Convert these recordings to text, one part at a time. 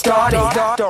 started.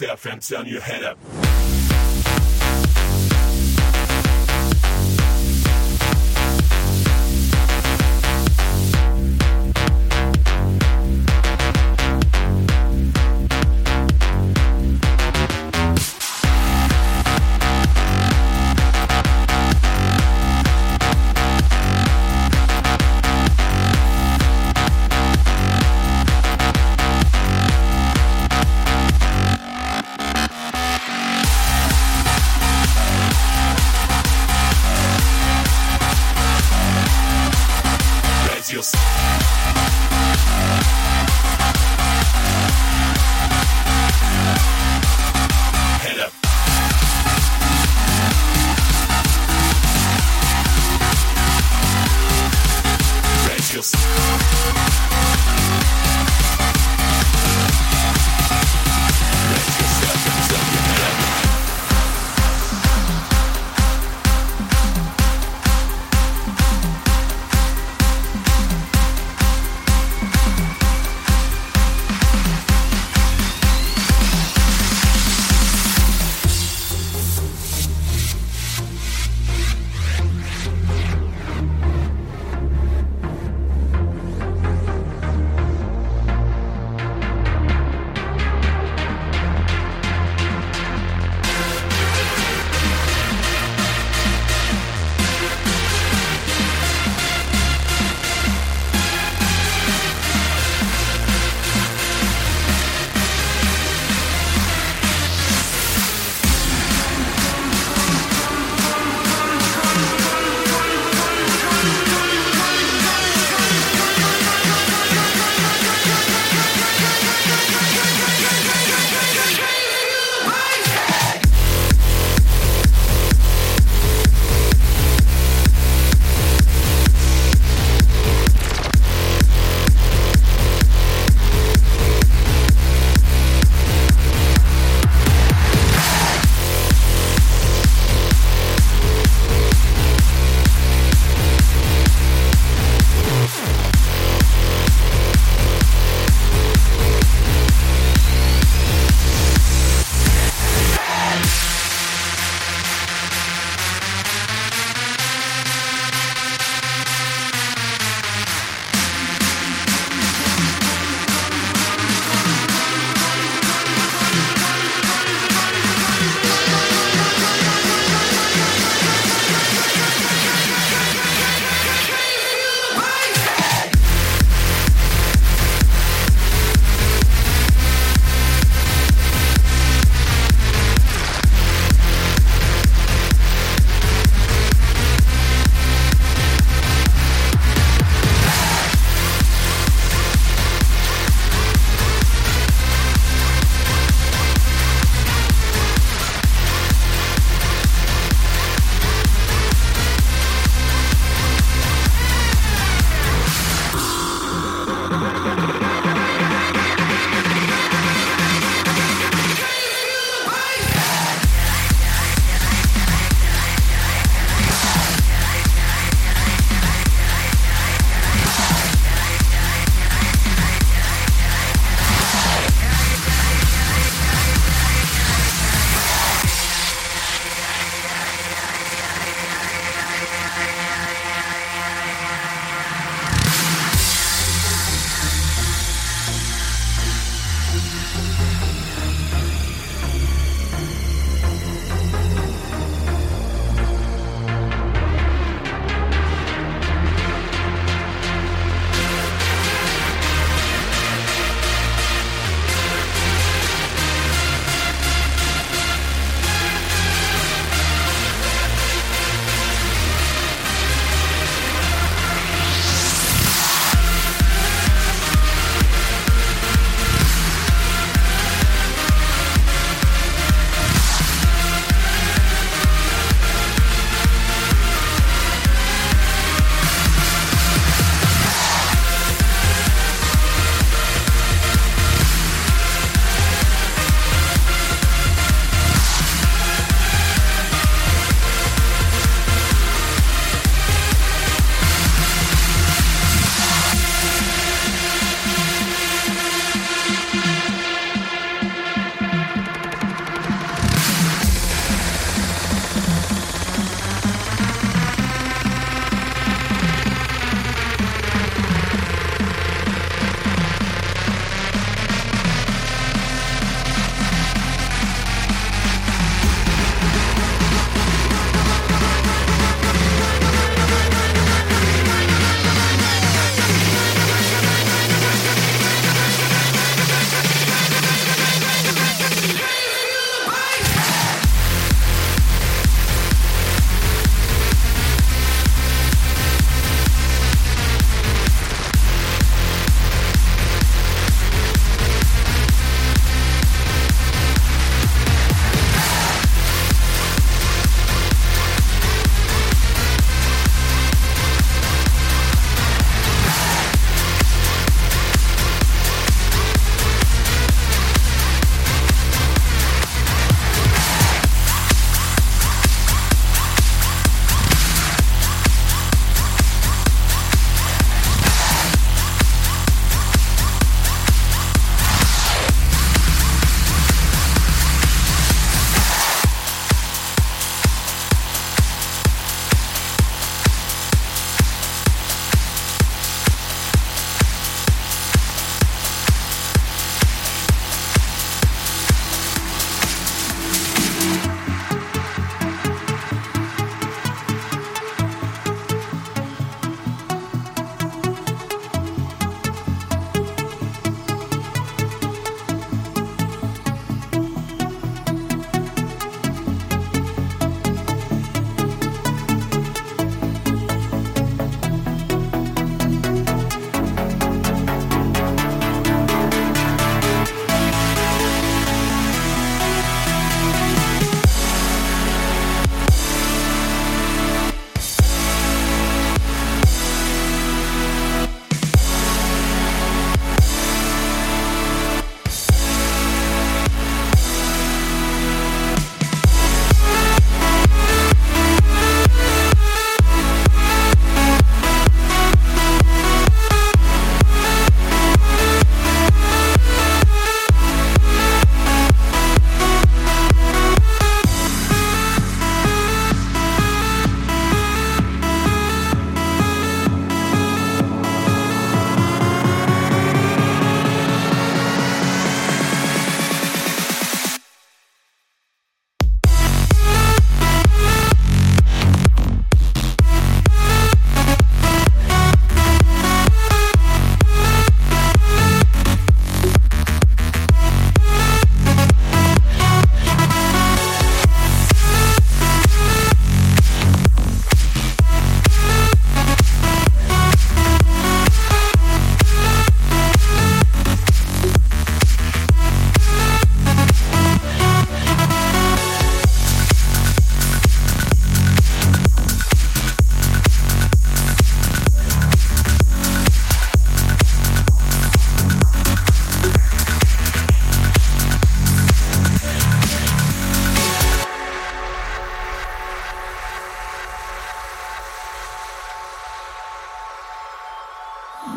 And turn your head up.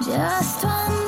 Just one.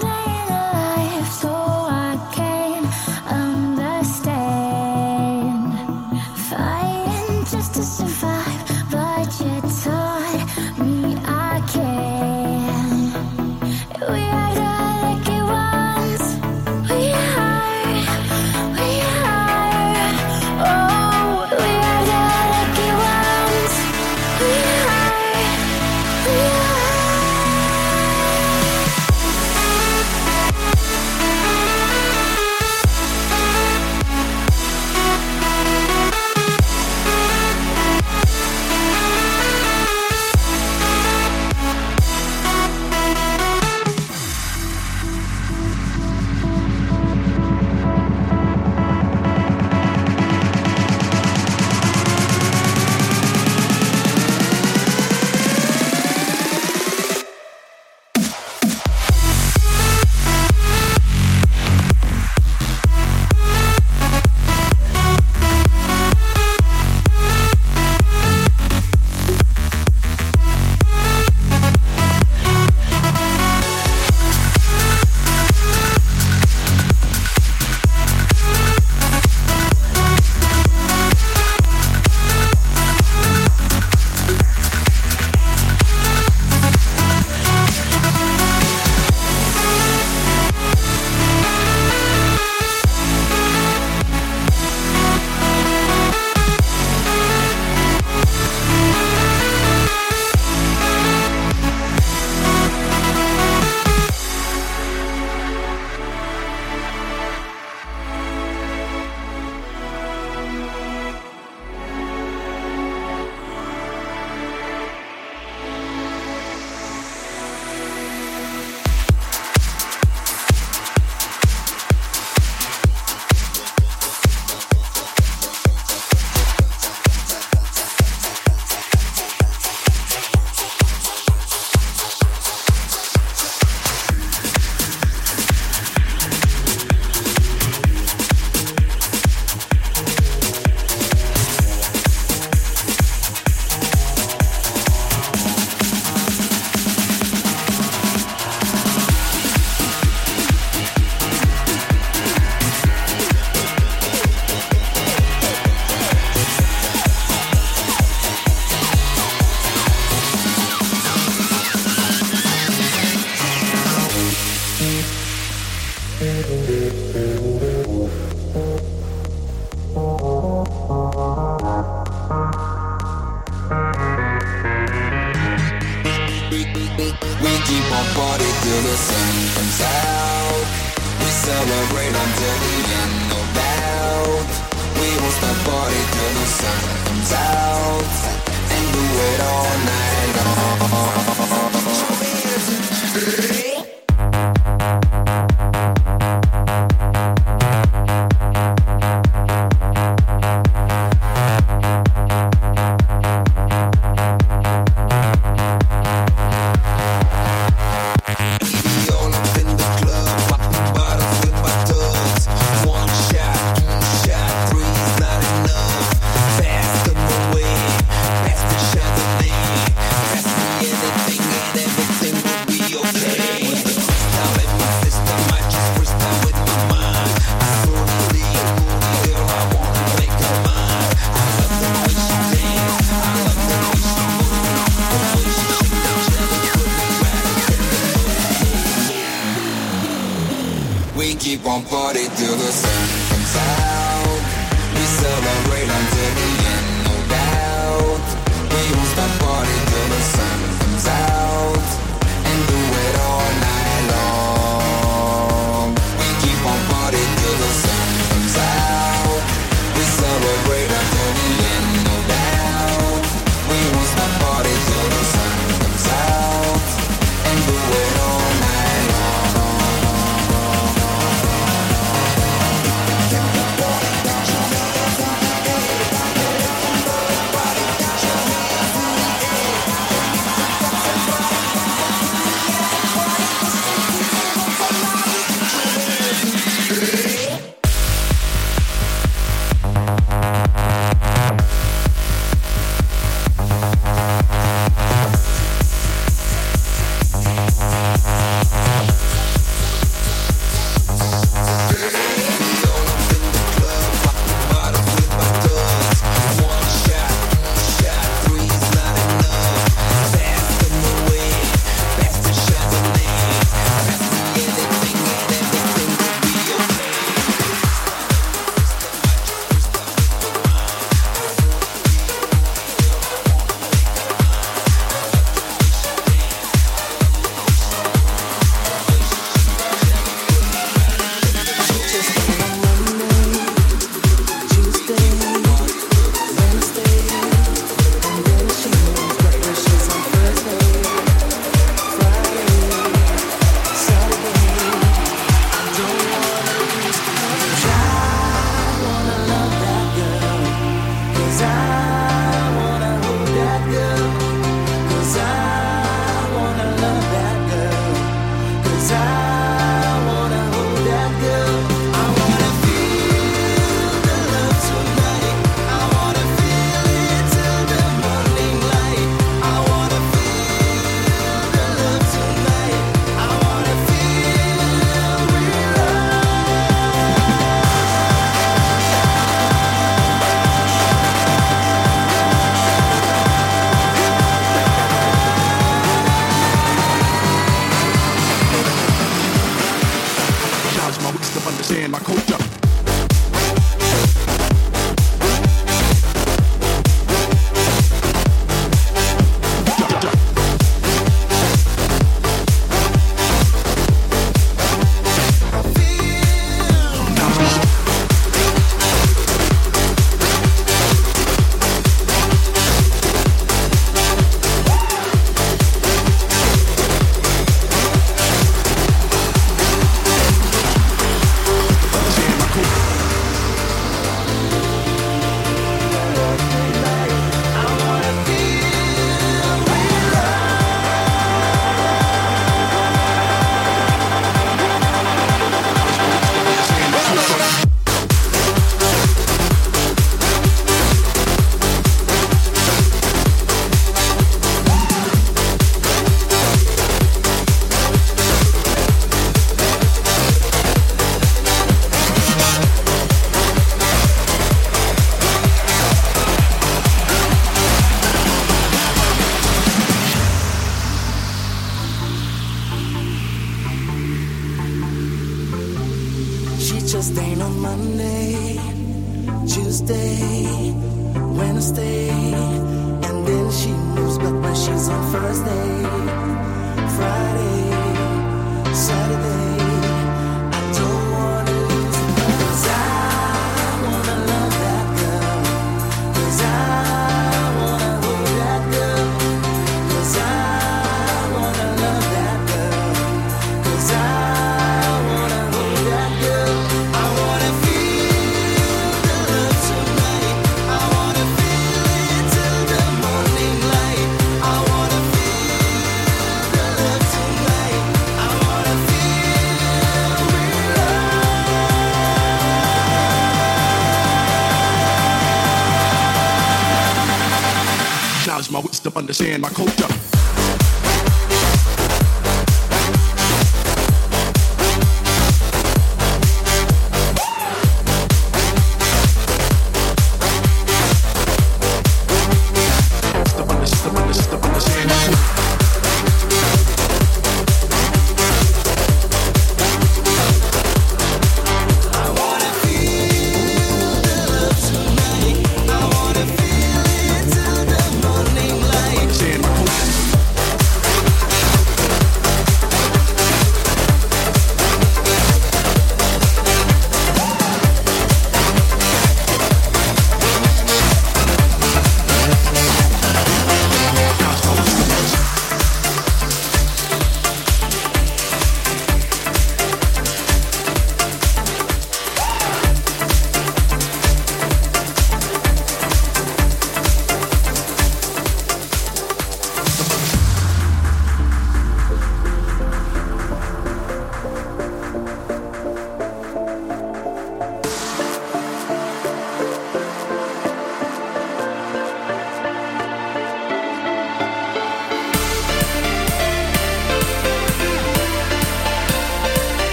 Understand my culture.